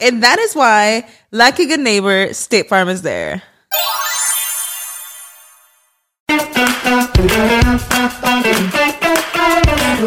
And that is why, like a good neighbor, State Farm is there.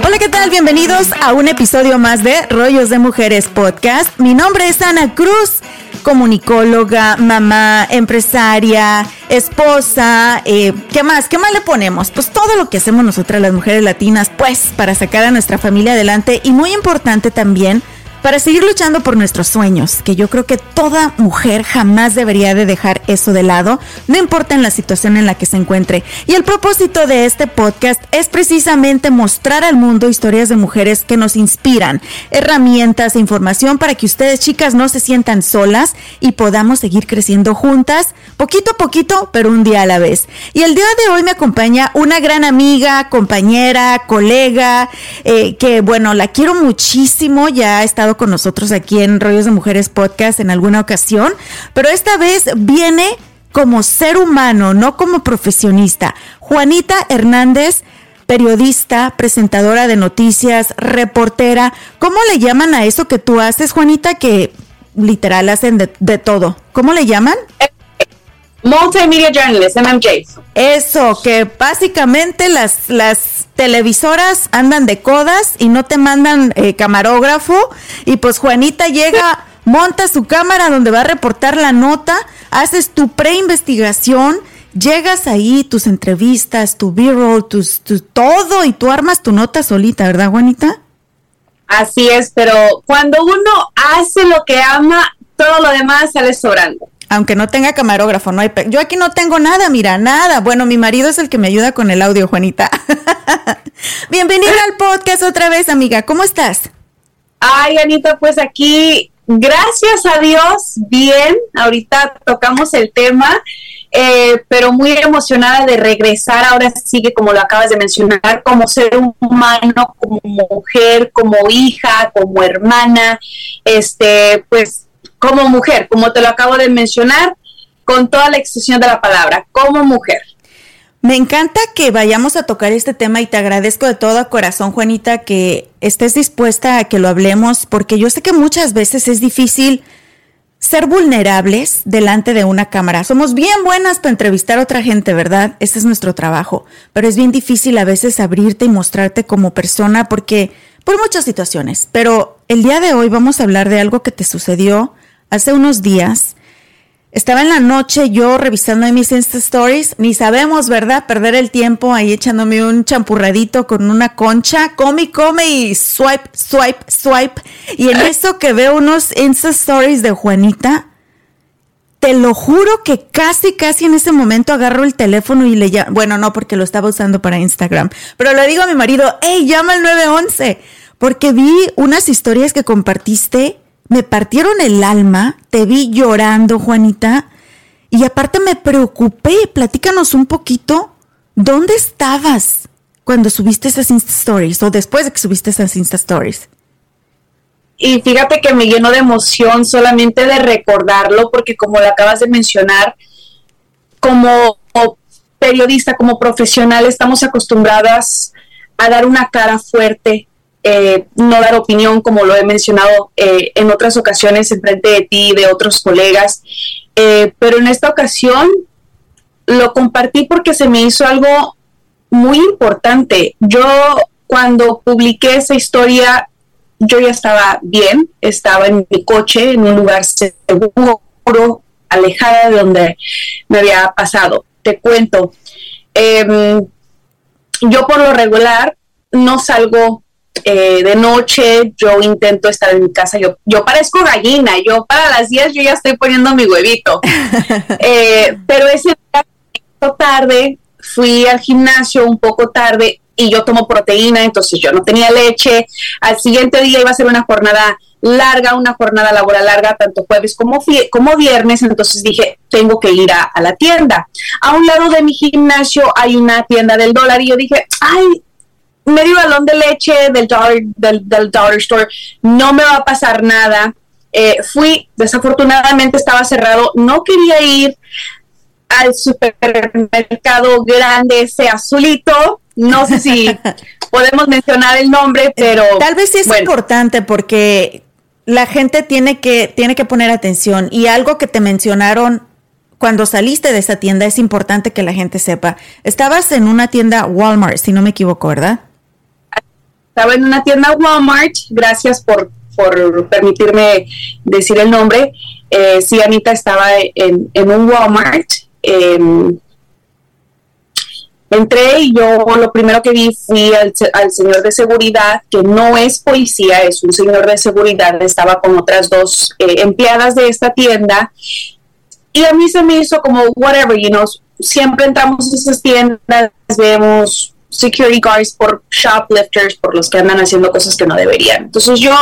Hola, ¿qué tal? Bienvenidos a un episodio más de Rollos de Mujeres Podcast. Mi nombre es Ana Cruz, comunicóloga, mamá, empresaria, esposa. Eh, ¿Qué más? ¿Qué más le ponemos? Pues todo lo que hacemos nosotras las mujeres latinas, pues para sacar a nuestra familia adelante y muy importante también para seguir luchando por nuestros sueños, que yo creo que toda mujer jamás debería de dejar eso de lado, no importa en la situación en la que se encuentre. Y el propósito de este podcast es precisamente mostrar al mundo historias de mujeres que nos inspiran, herramientas e información para que ustedes chicas no se sientan solas y podamos seguir creciendo juntas, poquito a poquito, pero un día a la vez. Y el día de hoy me acompaña una gran amiga, compañera, colega, eh, que bueno, la quiero muchísimo, ya ha estado con nosotros aquí en Rollos de Mujeres Podcast en alguna ocasión, pero esta vez viene como ser humano, no como profesionista. Juanita Hernández, periodista, presentadora de noticias, reportera. ¿Cómo le llaman a eso que tú haces, Juanita, que literal hacen de, de todo? ¿Cómo le llaman? Multimedia Journalist, MMJ. Eso, que básicamente las, las televisoras andan de codas y no te mandan eh, camarógrafo. Y pues Juanita llega, monta su cámara donde va a reportar la nota, haces tu preinvestigación, llegas ahí, tus entrevistas, tu b-roll, tus, tu, todo y tú armas tu nota solita, ¿verdad, Juanita? Así es, pero cuando uno hace lo que ama, todo lo demás sale sobrando aunque no tenga camarógrafo, no hay yo aquí no tengo nada, mira, nada. Bueno, mi marido es el que me ayuda con el audio, Juanita. Bienvenida al podcast otra vez, amiga. ¿Cómo estás? Ay, Anita, pues aquí, gracias a Dios, bien. Ahorita tocamos el tema. Eh, pero muy emocionada de regresar ahora sí que como lo acabas de mencionar, como ser humano, como mujer, como hija, como hermana, este, pues como mujer, como te lo acabo de mencionar, con toda la extensión de la palabra, como mujer. Me encanta que vayamos a tocar este tema y te agradezco de todo corazón, Juanita, que estés dispuesta a que lo hablemos, porque yo sé que muchas veces es difícil ser vulnerables delante de una cámara. Somos bien buenas para entrevistar a otra gente, ¿verdad? Ese es nuestro trabajo, pero es bien difícil a veces abrirte y mostrarte como persona porque por muchas situaciones. Pero el día de hoy vamos a hablar de algo que te sucedió hace unos días. Estaba en la noche yo revisando mis Insta Stories, ni sabemos, ¿verdad? Perder el tiempo ahí echándome un champurradito con una concha, come y come y swipe, swipe, swipe. Y en eso que veo unos Insta Stories de Juanita, te lo juro que casi, casi en ese momento agarro el teléfono y le llamo, bueno, no porque lo estaba usando para Instagram, pero le digo a mi marido, hey, llama al 911, porque vi unas historias que compartiste me partieron el alma, te vi llorando, Juanita, y aparte me preocupé. Platícanos un poquito, ¿dónde estabas cuando subiste esas Insta Stories o después de que subiste esas Insta Stories? Y fíjate que me llenó de emoción solamente de recordarlo, porque como lo acabas de mencionar, como periodista, como profesional, estamos acostumbradas a dar una cara fuerte, eh, no dar opinión, como lo he mencionado eh, en otras ocasiones en frente de ti y de otros colegas, eh, pero en esta ocasión lo compartí porque se me hizo algo muy importante. Yo cuando publiqué esa historia, yo ya estaba bien, estaba en mi coche, en un lugar seguro, alejada de donde me había pasado. Te cuento, em, yo por lo regular no salgo eh, de noche, yo intento estar en mi casa, yo, yo parezco gallina, yo para las 10 yo ya estoy poniendo mi huevito. Eh, pero ese día, tarde, fui al gimnasio un poco tarde y yo tomo proteína, entonces yo no tenía leche. Al siguiente día iba a ser una jornada larga, una jornada laboral larga, tanto jueves como, como viernes, entonces dije, tengo que ir a, a, la tienda. A un lado de mi gimnasio hay una tienda del dólar y yo dije, ay, medio balón de leche del dollar, del, dollar store, no me va a pasar nada. Eh, fui, desafortunadamente estaba cerrado, no quería ir al supermercado grande, ese azulito, no sé si podemos mencionar el nombre, pero... Tal vez sí es importante porque la gente tiene que, tiene que poner atención y algo que te mencionaron cuando saliste de esa tienda es importante que la gente sepa. Estabas en una tienda Walmart, si no me equivoco, ¿verdad? Estaba en una tienda Walmart, gracias por, por permitirme decir el nombre. Eh, sí, Anita estaba en, un Walmart. Em, entré y yo lo primero que vi fui al, señor de seguridad, que no es policía, es un señor de seguridad, estaba con otras dos eh, empleadas de esta tienda. Y a mí se me hizo como, whatever, you know, siempre entramos a esas tiendas, vemos security guards, por shoplifters, por los que andan haciendo cosas que no deberían. Entonces yo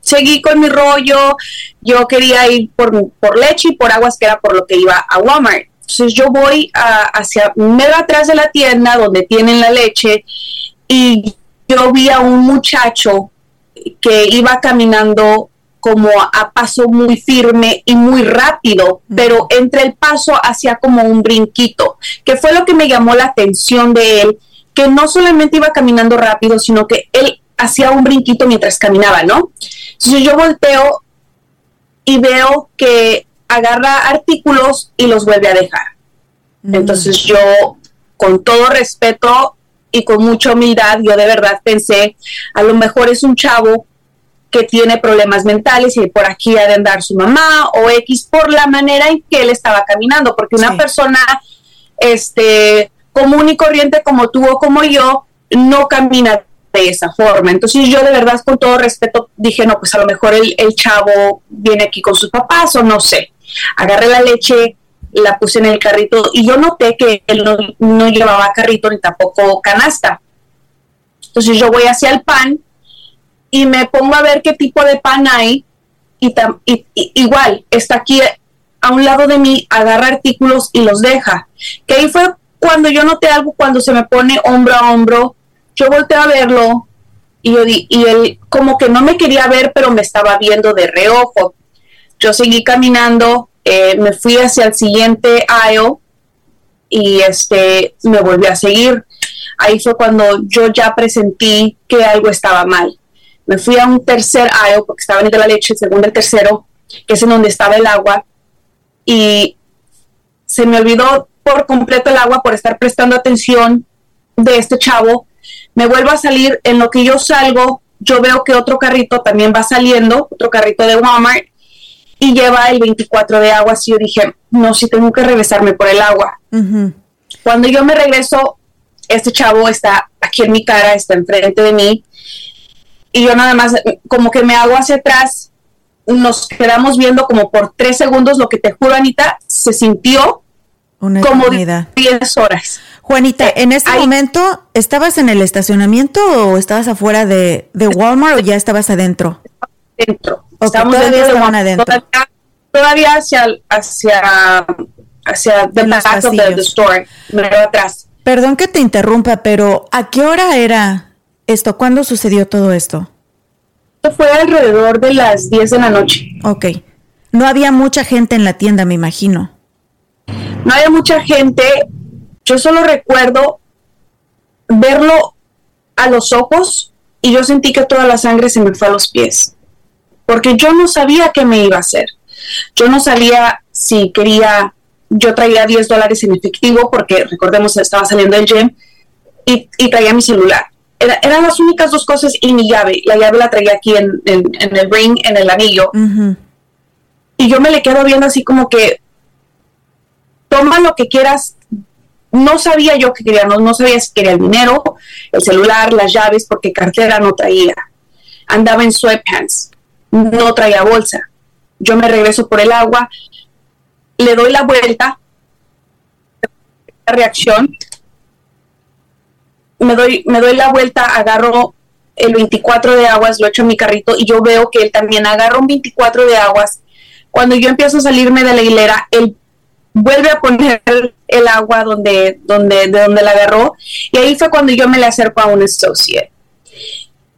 seguí con mi rollo, yo quería ir por, por leche y por aguas, que era por lo que iba a Walmart. Entonces yo voy a, hacia medio atrás de la tienda donde tienen la leche y yo vi a un muchacho que iba caminando como a paso muy firme y muy rápido, pero entre el paso hacía como un brinquito, que fue lo que me llamó la atención de él, que no solamente iba caminando rápido, sino que él hacía un brinquito mientras caminaba, ¿no? Entonces yo volteo y veo que agarra artículos y los vuelve a dejar. Mm. Entonces yo, con todo respeto y con mucha humildad, yo de verdad pensé, a lo mejor es un chavo que tiene problemas mentales y por aquí ha de andar su mamá o X por la manera en que él estaba caminando, porque una persona este común y corriente como tú o como yo no camina de esa forma. Entonces yo de verdad con todo respeto dije, no, pues a lo mejor el, chavo viene aquí con sus papás o no sé. Agarré la leche, la puse en el carrito y yo noté que él no, llevaba carrito ni tampoco canasta. Entonces yo voy hacia el pan y me pongo a ver qué tipo de pan hay y, igual está aquí a un lado de mí, agarra artículos y los deja. Que ahí fue cuando yo noté algo, cuando se me pone hombro a hombro, yo volteé a verlo y, yo y él como que no me quería ver, pero me estaba viendo de reojo. Yo seguí caminando, eh, me fui hacia el siguiente aisle y este me volví a seguir. Ahí fue cuando yo ya presentí que algo estaba mal. Me fui a un tercer aisle porque estaba en la leche, el segundo, el tercero, que es en donde estaba el agua, y se me olvidó por completo el agua por estar prestando atención de este chavo. Me vuelvo a salir, en lo que yo salgo, yo veo que otro carrito también va saliendo, otro carrito de Walmart, y lleva el 24 de agua. Así yo dije, no, si tengo que regresarme por el agua. Cuando yo me regreso, este chavo está aquí en mi cara, está enfrente de mí, y yo nada más como que me hago hacia atrás, nos quedamos viendo como por tres segundos, lo que te juro, Anita, se sintió una como 10 horas. Juanita, eh, en este momento, ¿estabas en el estacionamiento o estabas afuera de, Walmart o ya estabas adentro? Dentro. Estamos todavía dentro de adentro. Todavía, hacia, hacia, hacia the back of the, store, atrás. Perdón que te interrumpa, pero ¿a qué hora era esto? ¿Cuándo sucedió todo esto? Esto fue alrededor de las 10 de la noche. Ok. No había mucha gente en la tienda, me imagino no había mucha gente, yo solo recuerdo verlo a los ojos y yo sentí que toda la sangre se me fue a los pies, porque yo no sabía qué me iba a hacer. Yo no sabía si quería, yo traía 10 dólares en efectivo, porque recordemos, estaba saliendo del gym, y, traía mi celular. eran las únicas dos cosas y mi llave. La llave la traía aquí en, el ring, en el anillo. Y yo me le quedo viendo así como que, toma lo que quieras. No sabía yo qué quería, no, no sabía si quería el dinero, el celular, las llaves, porque cartera no traía. Andaba en sweatpants, no traía bolsa. Yo me regreso por el agua, le doy la vuelta, la reacción, me doy, me doy la vuelta, agarro el 24 de aguas, lo echo en mi carrito y yo veo que él también agarra un 24 de aguas. Cuando yo empiezo a salirme de la hilera, él vuelve a poner el agua donde, donde, de donde la agarró y ahí fue cuando yo me le acerco a un associate.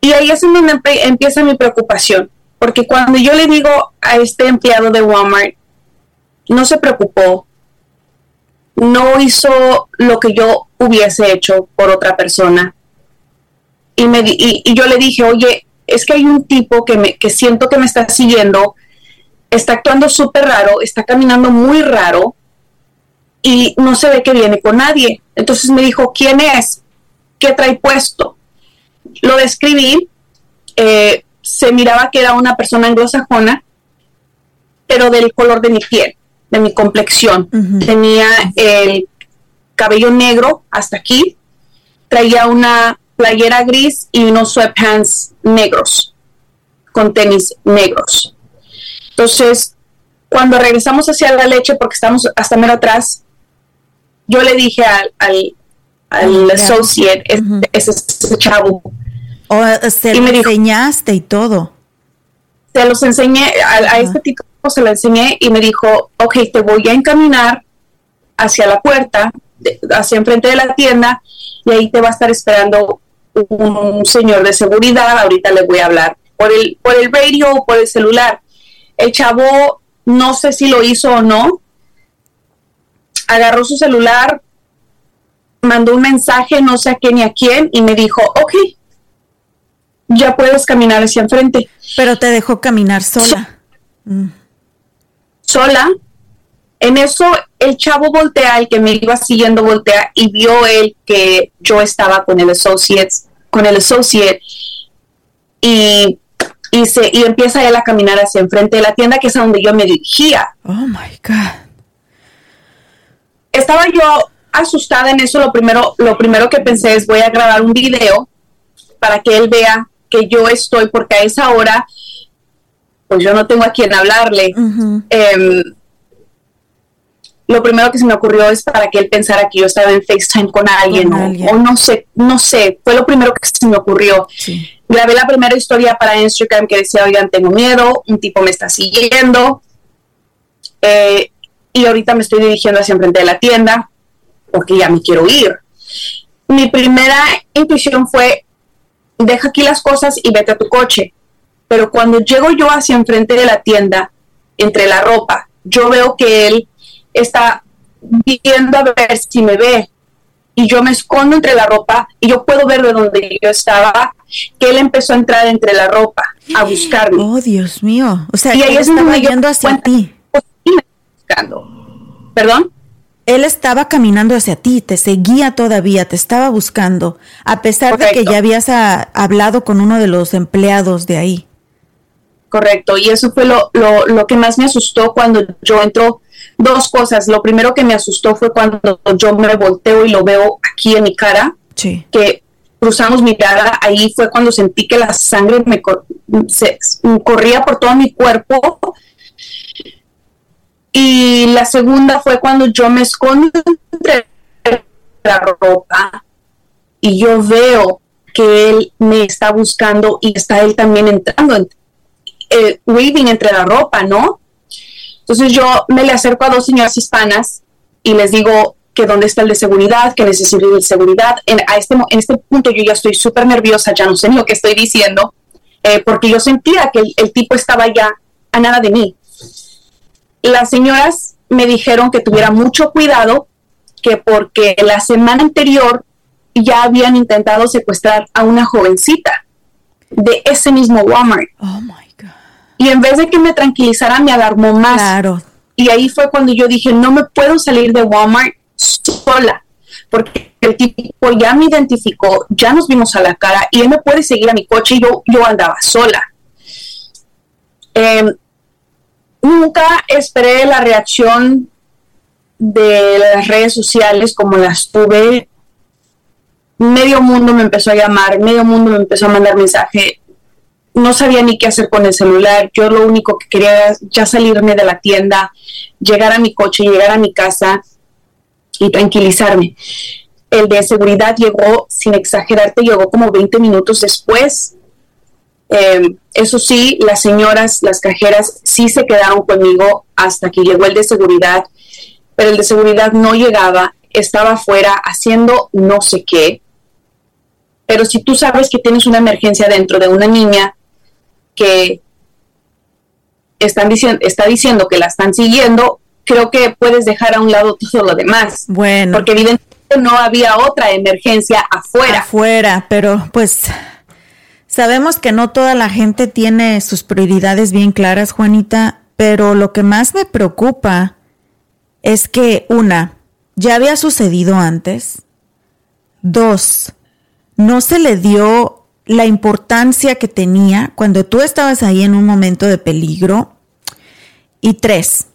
Y ahí es donde empieza mi preocupación, porque cuando yo le digo a este empleado de Walmart, no se preocupó, no hizo lo que yo hubiese hecho por otra persona. Y, me, y, yo le dije, oye, es que hay un tipo que, me, que siento que me está siguiendo, está actuando súper raro, está caminando muy raro y no se ve que viene con nadie. Entonces me dijo, ¿quién es? ¿Qué trae puesto? Lo describí, eh, se miraba que era una persona anglosajona, pero del color de mi piel de mi complexión. Tenía el cabello negro hasta aquí, traía una playera gris y unos sweatpants negros, con tenis negros. Entonces, cuando regresamos hacia la leche, porque estamos hasta mero atrás, yo le dije al, al, associate, ese, chavo. O se lo enseñaste y todo. Se los enseñé a, a este tipo se la enseñé y me dijo, ok, te voy a encaminar hacia la puerta, hacia enfrente de la tienda, y ahí te va a estar esperando un señor de seguridad, ahorita le voy a hablar por el, por el radio o por el celular. El chavo, no sé si lo hizo o no, agarró su celular, mandó un mensaje, no sé a quién ni a quién, y me dijo, ok, ya puedes caminar hacia enfrente. Pero te dejó caminar sola. Mm sola. En eso el chavo voltea, el que me iba siguiendo voltea y vio él que yo estaba con el associate, con el associate y, y, se, y empieza él a caminar hacia enfrente de la tienda que es a donde yo me dirigía. Oh my God. Estaba yo asustada en eso. Lo primero, lo primero que pensé es voy a grabar un video para que él vea que yo estoy, porque a esa hora pues yo no tengo a quien hablarle. Em, lo primero que se me ocurrió es para que él pensara que yo estaba en FaceTime con alguien, O, no sé, no sé, fue lo primero que se me ocurrió. Grabé la primera historia para Instagram que decía, oigan, tengo miedo, un tipo me está siguiendo, eh, y ahorita me estoy dirigiendo hacia enfrente de la tienda porque ya me quiero ir. Mi primera intuición fue, deja aquí las cosas y vete a tu coche pero cuando llego yo hacia enfrente de la tienda, entre la ropa, yo veo que él está viendo a ver si me ve y yo me escondo entre la ropa y yo puedo ver de donde yo estaba que él empezó a entrar entre la ropa a buscarme. Oh, Dios mío. O sea, y ahí él estaba yendo hacia ti. Buscando. ¿Perdón? Él estaba caminando hacia ti, te seguía todavía, te estaba buscando, a pesar de que ya habías ah, hablado con uno de los empleados de ahí. Correcto, y eso fue lo, lo, que más me asustó cuando yo entro. Dos cosas. Lo primero que me asustó fue cuando yo me volteo y lo veo aquí en mi cara, que cruzamos mirada, ahí fue cuando sentí que la sangre me corría por todo mi cuerpo. Y la segunda fue cuando yo me escondo entre la ropa y yo veo que él me está buscando y está él también entrando eh, weaving entre la ropa, ¿no? Entonces yo me le acerco a dos señoras hispanas y les digo que dónde está el de seguridad, que necesito de seguridad. En, a este, en este punto yo ya estoy súper nerviosa, ya no sé ni lo que estoy diciendo, eh, porque yo sentía que el, tipo estaba ya a nada de mí. Las señoras me dijeron que tuviera mucho cuidado, que porque la semana anterior ya habían intentado secuestrar a una jovencita de ese mismo Walmart. Oh my God. Y en vez de que me tranquilizara, me alarmó más. Claro. Y ahí fue cuando yo dije, no me puedo salir de Walmart sola, porque el tipo ya me identificó, ya nos vimos a la cara y él me puede seguir a mi coche y yo, yo andaba sola. Em, nunca esperé la reacción de las redes sociales como las tuve. Medio mundo me empezó a llamar, medio mundo me empezó a mandar mensaje. No sabía ni qué hacer con el celular. Yo lo único que quería era ya salirme de la tienda, llegar a mi coche, llegar a mi casa y tranquilizarme. El de seguridad llegó, sin exagerarte, llegó como 20 minutos después. Eh, eso sí, las señoras, las cajeras, sí se quedaron conmigo hasta que llegó el de seguridad, pero el de seguridad no llegaba, estaba afuera haciendo no sé qué. Pero si tú sabes que tienes una emergencia dentro de una niña que están diciendo, está diciendo que la están siguiendo, creo que puedes dejar a un lado todo lo demás. Bueno. Porque evidentemente no había otra emergencia afuera. Afuera, pero pues sabemos que no toda la gente tiene sus prioridades bien claras, Juanita, pero lo que más me preocupa es que, una, ya había sucedido antes. Dos, no se le dio la importancia que tenía cuando tú estabas ahí en un momento de peligro. Y tres,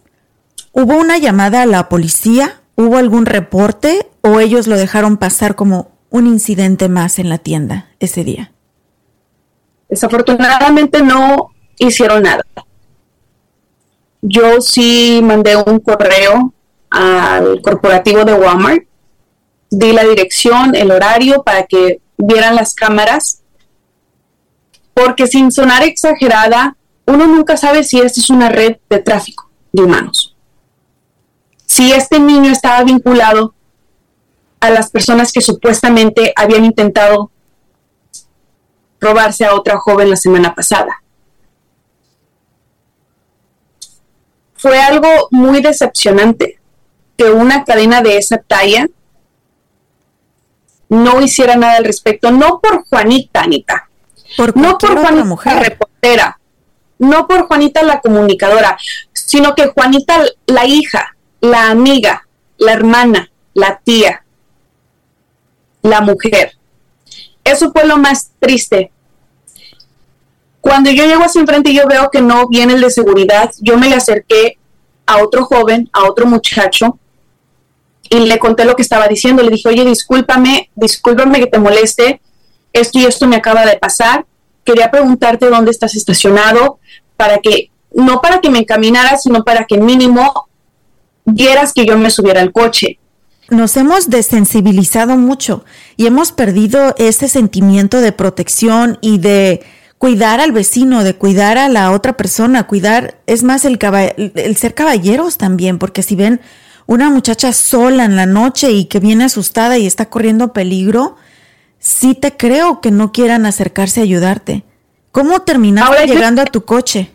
¿hubo una llamada a la policía? ¿Hubo algún reporte o ellos lo dejaron pasar como un incidente más en la tienda ese día? Desafortunadamente no hicieron nada. Yo sí mandé un correo al corporativo de Walmart, di la dirección, el horario para que vieran las cámaras, porque sin sonar exagerada, uno nunca sabe si esta es una red de tráfico de humanos. Si este niño estaba vinculado a las personas que supuestamente habían intentado robarse a otra joven la semana pasada. Fue algo muy decepcionante que una cadena de esa talla no hiciera nada al respecto, no por Juanita, Anita, Por no por Juanita la mujer. reportera, no por Juanita la comunicadora, sino que Juanita la hija, la amiga, la hermana, la tía, la mujer. Eso fue lo más triste. Cuando yo llego hacia enfrente y yo veo que no viene el de seguridad, yo me le acerqué a otro joven, a otro muchacho, y le conté lo que estaba diciendo. Le dije, oye, discúlpame, discúlpame que te moleste, esto y esto me acaba de pasar. Quería preguntarte dónde estás estacionado, para que, no para que me encaminaras, sino para que mínimo vieras que yo me subiera al coche. Nos hemos desensibilizado mucho y hemos perdido ese sentimiento de protección y de cuidar al vecino, de cuidar a la otra persona, cuidar, es más, el, el ser caballeros también, porque si ven una muchacha sola en la noche y que viene asustada y está corriendo peligro, sí te creo que no quieran acercarse a ayudarte. ¿Cómo terminaste yo- llegando a tu coche?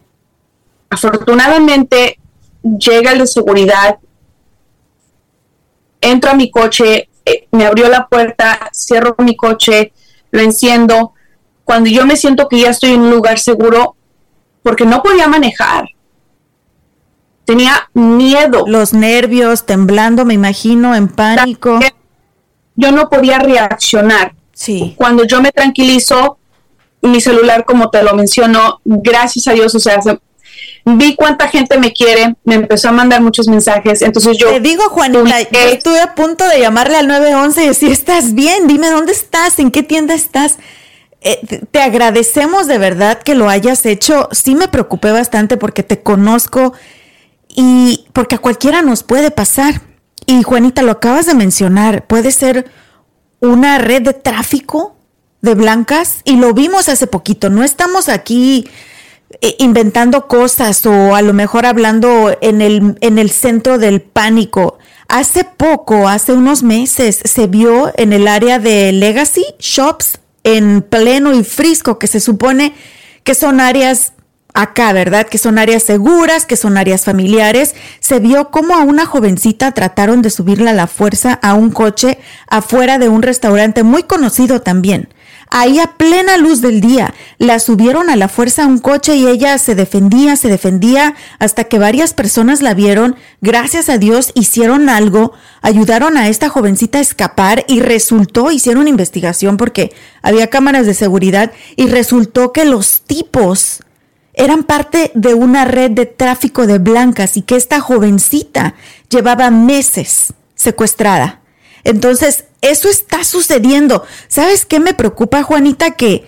Afortunadamente llega el de seguridad, entro a mi coche, eh, me abrió la puerta, cierro mi coche, lo enciendo. Cuando yo me siento que ya estoy en un lugar seguro, porque no podía manejar, tenía miedo. Los nervios, temblando, me imagino, en pánico. Yo no podía reaccionar. Sí. Cuando yo me tranquilizo, mi celular, como te lo menciono, gracias a Dios, o sea, se- vi cuánta gente me quiere, me empezó a mandar muchos mensajes, entonces yo... Te digo, Juanita, yo estuve a punto de llamarle al 911 y decir, ¿estás bien? Dime dónde estás, en qué tienda estás. Eh, te- agradecemos de verdad que lo hayas hecho. Sí me preocupé bastante porque te conozco y porque a cualquiera nos puede pasar. Y Juanita, lo acabas de mencionar, puede ser una red de tráfico de blancas y lo vimos hace poquito. No estamos aquí inventando cosas o a lo mejor hablando en el, en el centro del pánico. Hace poco, hace unos meses, se vio en el área de Legacy Shops en Pleno y Frisco, que se supone que son áreas acá, ¿verdad? Que son áreas seguras, que son áreas familiares. Se vio como a una jovencita trataron de subirla a la fuerza a un coche afuera de un restaurante muy conocido también. Ahí a plena luz del día. La subieron a la fuerza a un coche y ella se defendía, se defendía, hasta que varias personas la vieron. Gracias a Dios hicieron algo, ayudaron a esta jovencita a escapar y resultó, hicieron investigación porque había cámaras de seguridad y resultó que los tipos eran parte de una red de tráfico de blancas y que esta jovencita llevaba meses secuestrada. Entonces, eso está sucediendo. ¿Sabes qué me preocupa, Juanita? Que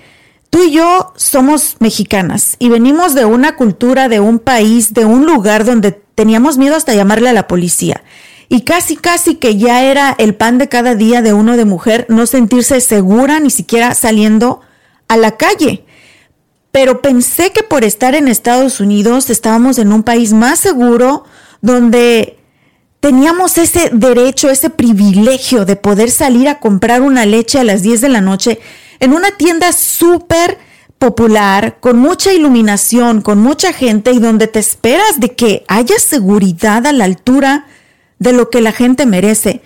tú y yo somos mexicanas y venimos de una cultura, de un país, de un lugar donde teníamos miedo hasta llamarle a la policía. Y casi, casi que ya era el pan de cada día de uno de mujer no sentirse segura ni siquiera saliendo a la calle. Pero pensé que por estar en Estados Unidos estábamos en un país más seguro, donde teníamos ese derecho, ese privilegio de poder salir a comprar una leche a las 10 de la noche en una tienda súper popular, con mucha iluminación, con mucha gente y donde te esperas de que haya seguridad a la altura de lo que la gente merece.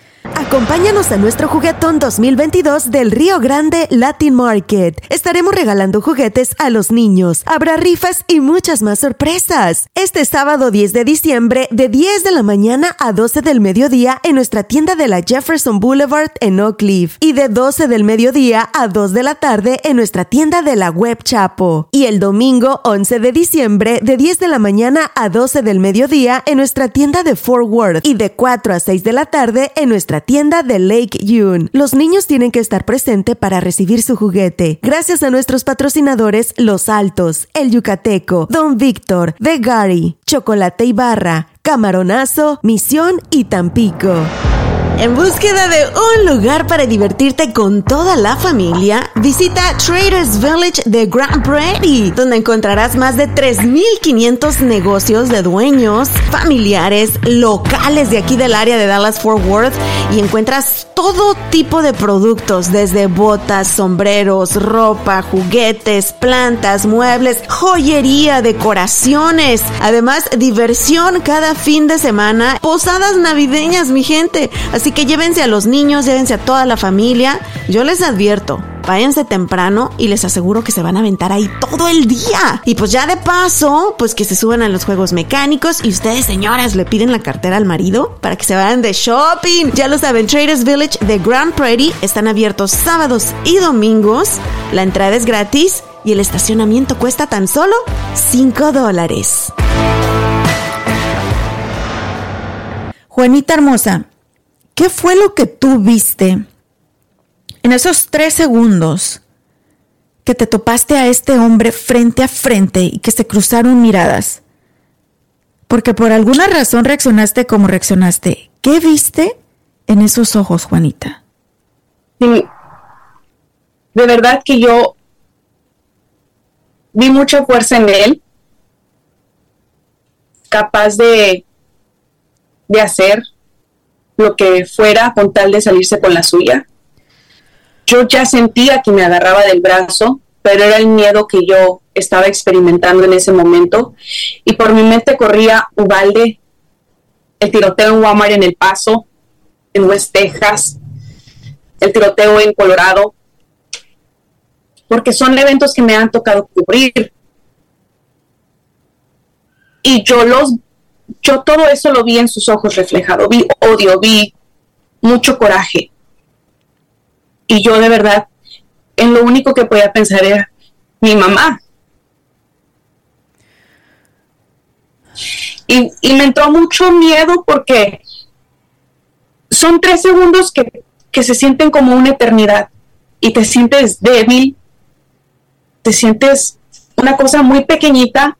Acompáñanos a nuestro juguetón 2022 del Río Grande Latin Market. Estaremos regalando juguetes a los niños. Habrá rifas y muchas más sorpresas. Este sábado 10 de diciembre, de 10 de la mañana a 12 del mediodía en nuestra tienda de la Jefferson Boulevard en Oak Cliff. Y de 12 del mediodía a 2 de la tarde en nuestra tienda de la Web Chapo. Y el domingo 11 de diciembre, de 10 de la mañana a 12 del mediodía en nuestra tienda de Fort Worth. Y de 4 a 6 de la tarde en nuestra tienda de Lake Yune. Los niños tienen que estar presentes para recibir su juguete. Gracias a nuestros patrocinadores Los Altos, El Yucateco, Don Víctor, The Gary, Chocolate y Barra, Camaronazo, Misión y Tampico. En búsqueda de un lugar para divertirte con toda la familia, visita Traders Village de Grand Prairie, donde encontrarás más de 3.500 negocios de dueños, familiares, locales de aquí del área de Dallas Fort Worth y encuentras todo tipo de productos, desde botas, sombreros, ropa, juguetes, plantas, muebles, joyería, decoraciones, además diversión cada fin de semana, posadas navideñas, mi gente. Que llévense a los niños, llévense a toda la familia. Yo les advierto, váyanse temprano y les aseguro que se van a aventar ahí todo el día. Y pues ya de paso, pues que se suban a los juegos mecánicos y ustedes, señoras, le piden la cartera al marido para que se vayan de shopping. Ya lo saben, Traders Village de Grand Prairie están abiertos sábados y domingos. La entrada es gratis y el estacionamiento cuesta tan solo 5 dólares. Juanita hermosa, ¿Qué fue lo que tú viste en esos tres segundos que te topaste a este hombre frente a frente y que se cruzaron miradas? Porque por alguna razón reaccionaste como reaccionaste. ¿Qué viste en esos ojos, Juanita? de verdad que yo vi mucha fuerza en él, capaz de, de hacer lo que fuera con tal de salirse con la suya. Yo ya sentía que me agarraba del brazo, pero era el miedo que yo estaba experimentando en ese momento. Y por mi mente corría Ubalde, el tiroteo en Walmart en El Paso, en West Texas, el tiroteo en Colorado, porque son eventos que me han tocado cubrir. Y yo los yo todo eso lo vi en sus ojos reflejado, vi odio, vi mucho coraje. Y yo de verdad, en lo único que podía pensar era mi mamá. Y, me entró mucho miedo porque son tres segundos que, que se sienten como una eternidad y te sientes débil, te sientes una cosa muy pequeñita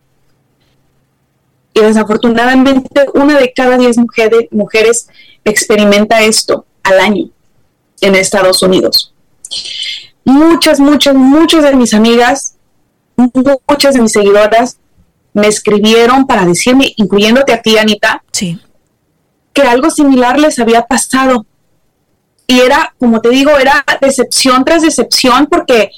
y desafortunadamente una de cada diez mujeres, mujeres experimenta esto al año en Estados Unidos. Muchas, muchas, muchas de mis amigas, muchas de mis seguidoras me escribieron para decirme, incluyéndote a ti, Anita, sí. que algo similar les había pasado. Y era, como te digo, era decepción tras decepción porque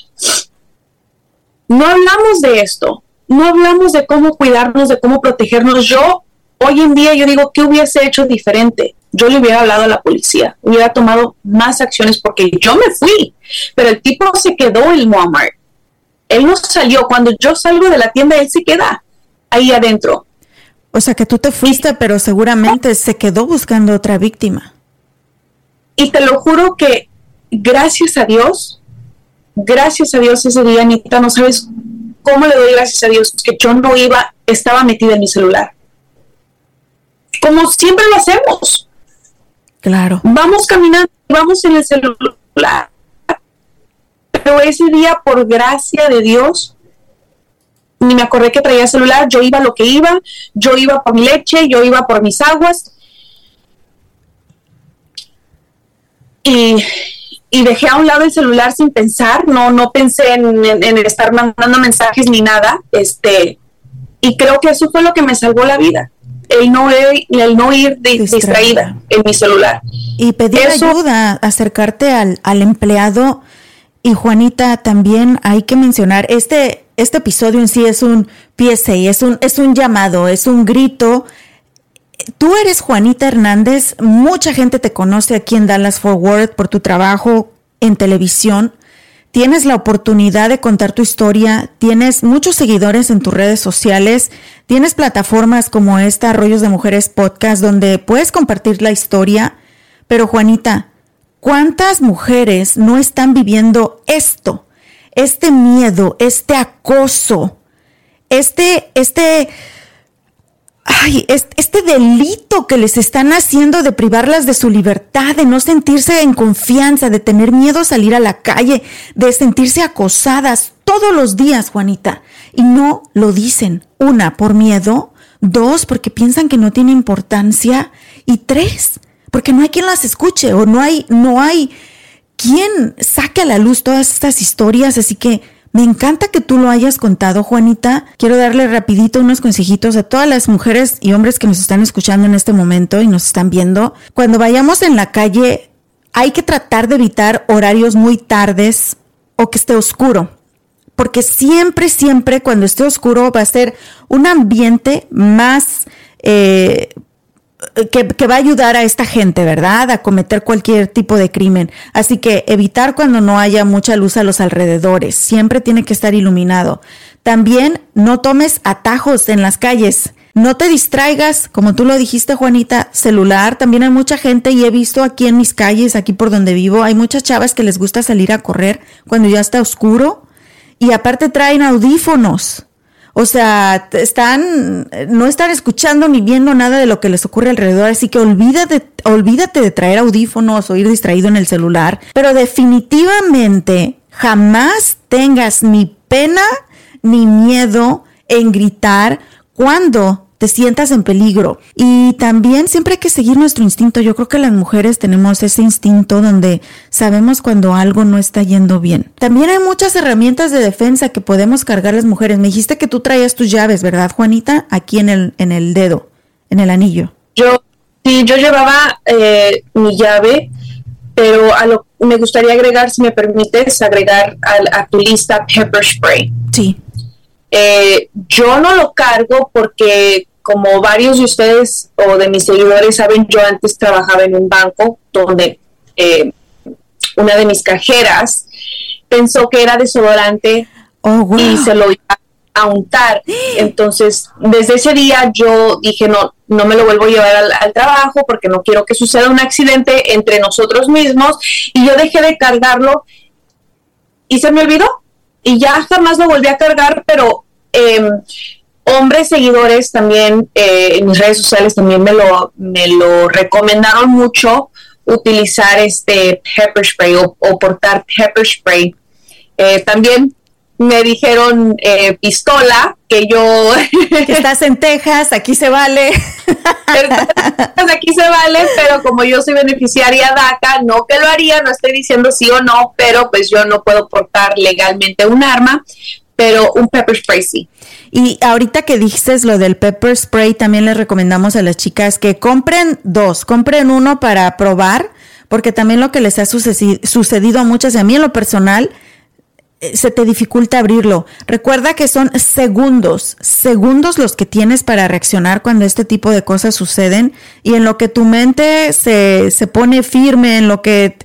no hablamos de esto no hablamos de cómo cuidarnos, de cómo protegernos. Yo, hoy en día, yo digo, ¿qué hubiese hecho diferente? yo le hubiera hablado a la policía, hubiera tomado más acciones porque yo me fui, pero el tipo se quedó en Walmart. Él no salió. Cuando yo salgo de la tienda, él se queda ahí adentro. O sea que tú te fuiste, pero seguramente se quedó buscando otra víctima. Y te lo juro que gracias a Dios, gracias a Dios ese día, Anita, no sabes cómo le doy gracias a Dios que yo no iba, estaba metida en mi celular. Como siempre lo hacemos. Claro. Vamos caminando, vamos en el celular. Pero ese día, por gracia de Dios, ni me acordé que traía celular, yo iba lo que iba, yo iba por mi leche, yo iba por mis aguas. Y, dejé a un lado el celular sin pensar, no, no pensé en, estar mandando mensajes ni nada, este, y creo que eso fue lo que me salvó la vida el no, el no ir distraída. en mi celular. Y pedir ayuda, acercarte al, al, empleado. Y Juanita, también hay que mencionar, este, este episodio en sí es un PSA, es un, es un llamado, es un grito. Tú eres Juanita Hernández, mucha gente te conoce aquí en Dallas Forward por tu trabajo en televisión. Tienes la oportunidad de contar tu historia, tienes muchos seguidores en tus redes sociales, tienes plataformas como esta, Rollos de Mujeres Podcast, donde puedes compartir la historia. Pero Juanita, ¿cuántas mujeres no están viviendo esto? Este miedo, este acoso, este, este, ay, este delito que les están haciendo de privarlas de su libertad, de no sentirse en confianza, de tener miedo a salir a la calle, de sentirse acosadas todos los días, Juanita. Y no lo dicen. Una, por miedo. Dos, porque piensan que no tiene importancia. Y tres, porque no hay quien las escuche o no hay, no hay quien saque a la luz todas estas historias. Así que me encanta que tú lo hayas contado, Juanita. Quiero darle rapidito unos consejitos a todas las mujeres y hombres que nos están escuchando en este momento y nos están viendo. Cuando vayamos en la calle, hay que tratar de evitar horarios muy tardes o que esté oscuro. Porque siempre, siempre cuando esté oscuro va a ser un ambiente más eh, que, va a ayudar a esta gente, ¿verdad? A cometer cualquier tipo de crimen. Así que evitar cuando no haya mucha luz a los alrededores. Siempre tiene que estar iluminado. También no tomes atajos en las calles. No te distraigas, como tú lo dijiste, Juanita, celular. También hay mucha gente y he visto aquí en mis calles, aquí por donde vivo, hay muchas chavas que les gusta salir a correr cuando ya está oscuro y aparte traen audífonos. O sea, están, no están escuchando ni viendo nada de lo que les ocurre alrededor, así que olvídate, olvídate de traer audífonos o ir distraído en el celular. Pero definitivamente jamás tengas ni pena ni miedo en gritar cuando te sientas en peligro. Y también siempre hay que seguir nuestro instinto. Yo creo que las mujeres tenemos ese instinto donde sabemos cuando algo no está yendo bien. También hay muchas herramientas de defensa que podemos cargar las mujeres. Me dijiste que tú traías tus llaves, ¿verdad, Juanita? Aquí en el, en el dedo, en el anillo. Yo, sí, yo llevaba eh, mi llave, pero a lo, me gustaría agregar, si me permites, agregar a, a tu lista pepper spray. Sí. Eh, yo no lo cargo porque como varios de ustedes o de mis seguidores saben, yo antes trabajaba en un banco donde eh, una de mis cajeras pensó que era desodorante oh, y se lo iba a untar. Entonces, desde ese día yo dije, no, no me lo vuelvo a llevar al, al, trabajo porque no quiero que suceda un accidente entre nosotros mismos. Y yo dejé de cargarlo y se me olvidó. Y ya jamás lo volví a cargar, pero eh, hombres seguidores también eh, en mis redes sociales también me lo, me lo recomendaron mucho utilizar este pepper spray o, portar pepper spray. Eh, también me dijeron eh, pistola, que yo... que estás en Texas, aquí se vale. aquí se vale, pero como yo soy beneficiaria DACA, no que lo haría, no estoy diciendo sí o no, pero pues yo no puedo portar legalmente un arma, pero un pepper spray sí. Y ahorita que dices lo del pepper spray, también les recomendamos a las chicas que compren dos, compren uno para probar, porque también lo que les ha sucedido a muchas, y a mí en lo personal, eh, se te dificulta abrirlo. Recuerda que son segundos, segundos los que tienes para reaccionar cuando este tipo de cosas suceden y en lo que tu mente se, se pone firme, en lo que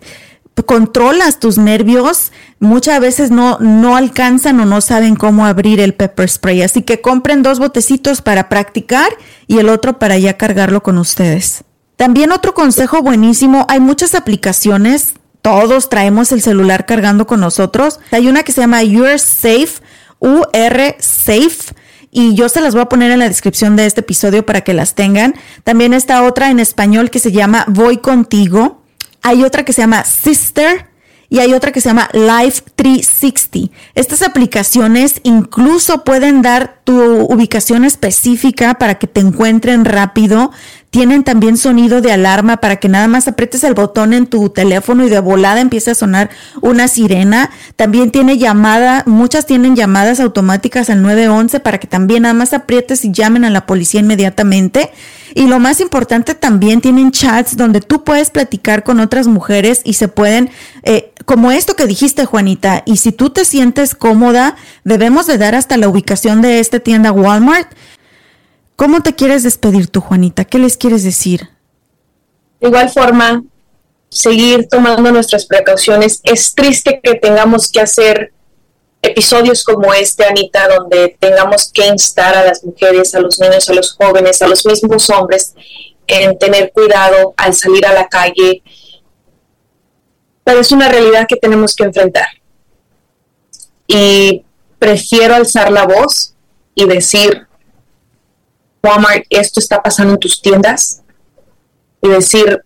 controlas tus nervios, muchas veces no, no alcanzan o no saben cómo abrir el pepper spray. Así que compren dos botecitos para practicar y el otro para ya cargarlo con ustedes. También otro consejo buenísimo, hay muchas aplicaciones, todos traemos el celular cargando con nosotros. Hay una que se llama You're Safe, UR Safe y yo se las voy a poner en la descripción de este episodio para que las tengan. También está otra en español que se llama Voy contigo. Hay otra que se llama Sister y hay otra que se llama Life 360. Estas aplicaciones incluso pueden dar tu ubicación específica para que te encuentren rápido. Tienen también sonido de alarma para que nada más aprietes el botón en tu teléfono y de volada empiece a sonar una sirena. También tiene llamada, muchas tienen llamadas automáticas al 911 para que también nada más aprietes y llamen a la policía inmediatamente. Y lo más importante, también tienen chats donde tú puedes platicar con otras mujeres y se pueden, eh, como esto que dijiste, Juanita, y si tú te sientes cómoda, debemos de dar hasta la ubicación de esta tienda Walmart ¿Cómo te quieres despedir tú, Juanita? ¿Qué les quieres decir? De igual forma, seguir tomando nuestras precauciones. Es triste que tengamos que hacer episodios como este, Anita, donde tengamos que instar a las mujeres, a los niños, a los jóvenes, a los mismos hombres en tener cuidado al salir a la calle. Pero es una realidad que tenemos que enfrentar. Y prefiero alzar la voz y decir, Walmart, esto está pasando en tus tiendas y decirle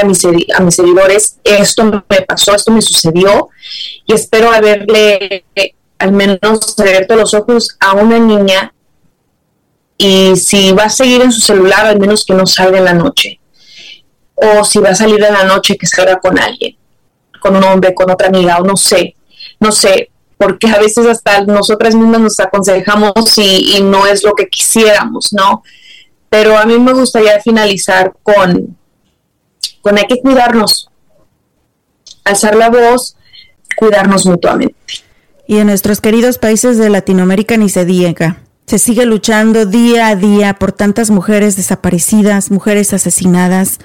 a mis, a mis seguidores, esto me pasó, esto me sucedió y espero haberle al menos abierto los ojos a una niña y si va a seguir en su celular, al menos que no salga en la noche. O si va a salir en la noche, que salga con alguien, con un hombre, con otra amiga, o no sé, no sé, porque a veces hasta nosotras mismas nos aconsejamos y, no es lo que quisiéramos, ¿no? Pero a mí me gustaría finalizar con, con hay que cuidarnos, alzar la voz, cuidarnos mutuamente. Y en nuestros queridos países de Latinoamérica ni se diga. Se sigue luchando día a día por tantas mujeres desaparecidas, mujeres asesinadas,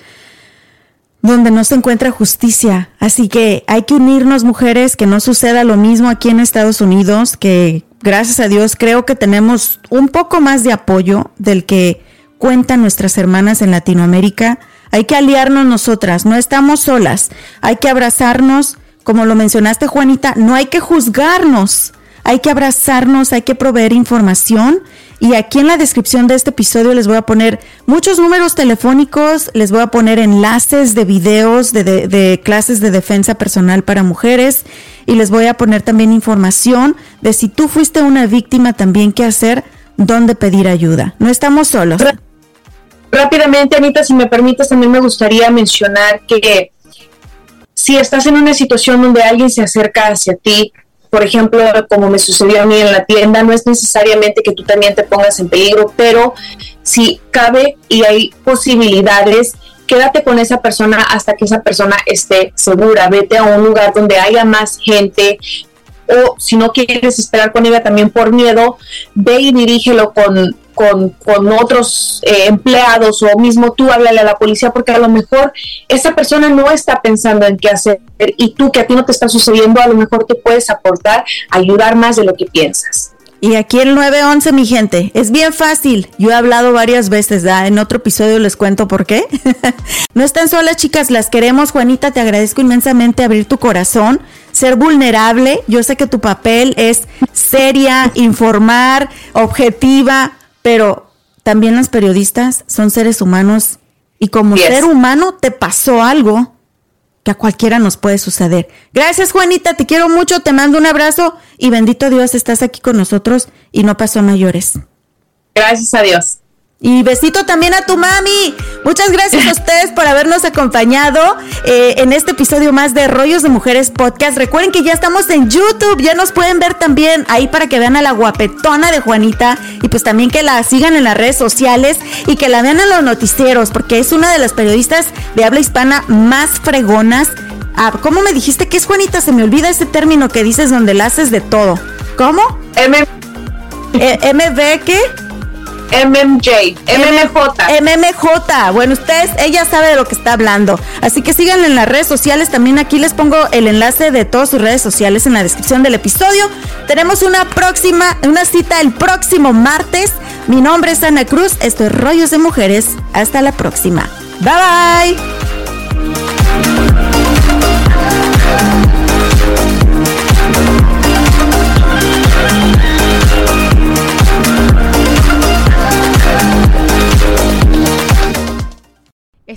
donde no se encuentra justicia. Así que hay que unirnos mujeres, que no suceda lo mismo aquí en Estados Unidos, que gracias a Dios creo que tenemos un poco más de apoyo del que cuentan nuestras hermanas en Latinoamérica. Hay que aliarnos nosotras, no estamos solas, hay que abrazarnos, como lo mencionaste Juanita, no hay que juzgarnos, hay que abrazarnos, hay que proveer información y aquí en la descripción de este episodio les voy a poner muchos números telefónicos, les voy a poner enlaces de videos de, clases de defensa personal para mujeres y les voy a poner también información de si tú fuiste una víctima también qué hacer, dónde pedir ayuda. No estamos solos. Rápidamente, Anita, si me permites, también me gustaría mencionar que si estás en una situación donde alguien se acerca hacia ti, por ejemplo, como me sucedió a mí en la tienda, no es necesariamente que tú también te pongas en peligro, pero si cabe y hay posibilidades, quédate con esa persona hasta que esa persona esté segura. Vete a un lugar donde haya más gente o si no quieres esperar con ella también por miedo, ve y dirígelo con con, otros eh, empleados o mismo tú háblale a la policía porque a lo mejor esa persona no está pensando en qué hacer y tú que a ti no te está sucediendo a lo mejor te puedes aportar, ayudar más de lo que piensas. Y aquí el 911, mi gente, es bien fácil. Yo he hablado varias veces, ¿da? en otro episodio les cuento por qué. no están solas, chicas, las queremos. Juanita, te agradezco inmensamente abrir tu corazón, ser vulnerable. Yo sé que tu papel es seria, informar, objetiva, pero también los periodistas son seres humanos y como ser humano te pasó algo que a cualquiera nos puede suceder. Gracias Juanita, te quiero mucho, te mando un abrazo y bendito Dios estás aquí con nosotros y no pasó mayores. Gracias a Dios. Y besito también a tu mami. Muchas gracias a ustedes por habernos acompañado eh, en este episodio más de Rollos de Mujeres Podcast. Recuerden que ya estamos en YouTube, ya nos pueden ver también ahí para que vean a la guapetona de Juanita y pues también que la sigan en las redes sociales y que la vean en los noticieros porque es una de las periodistas de habla hispana más fregonas Ah, ¿cómo me dijiste que es Juanita? Se me olvida ese término que dices donde la haces de todo. ¿Cómo? M Eh, ¿MB qué? MMJ, MMJ. MMJ. Bueno, ustedes, ella sabe de lo que está hablando. Así que síganla en las redes sociales. También aquí les pongo el enlace de todas sus redes sociales en la descripción del episodio. Tenemos una próxima, una cita el próximo martes. Mi nombre es Ana Cruz. Esto es Rollos de Mujeres. Hasta la próxima. Bye bye.